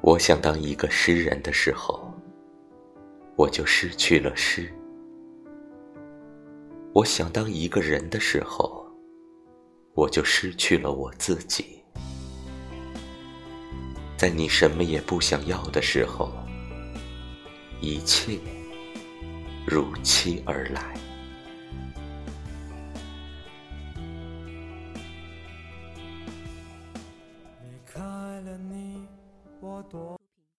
我想当一个诗人的时候，我就失去了诗；我想当一个人的时候，我就失去了我自己。在你什么也不想要的时候，一切如期而来。 또.